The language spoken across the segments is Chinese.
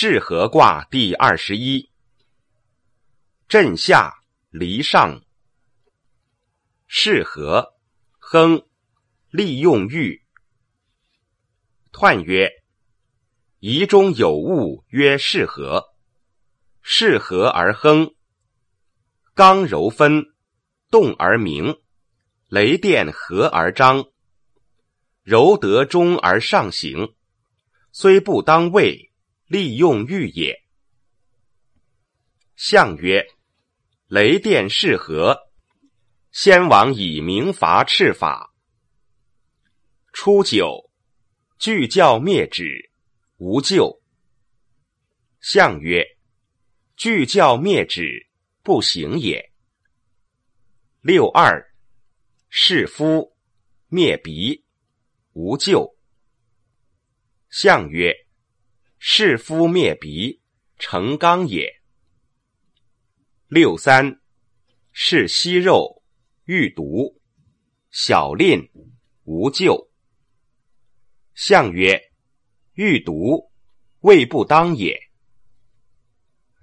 是合卦第二十一。震下离上。是合，亨，利用欲。彖曰：仪中有物，曰是合。是合而亨，刚柔分，动而明，雷电合而张，柔得中而上行，虽不当位，利用欲也。象曰：雷电是何，先王以明罚赤法。初九，具教灭止，无咎。象曰。具教灭止，不行也。六二，是夫灭鼻，无咎。象曰：是夫灭鼻，成刚也。六三，是息肉，欲毒，小吝，无咎。象曰：欲毒，未不当也。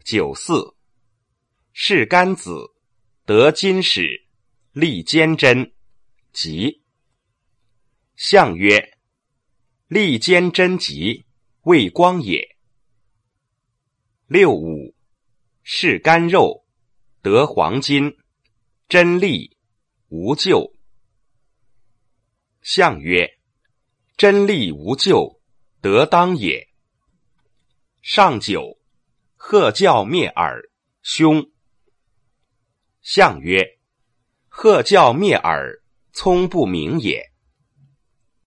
九四，是干子，得金使，立坚贞，吉。象曰：立坚贞吉，未光也。六五，是干肉，得黄金，真利，无咎。象曰：真利无咎，得当也。上九。鹤叫灭耳，凶。象曰：鹤叫灭耳，聪不明也。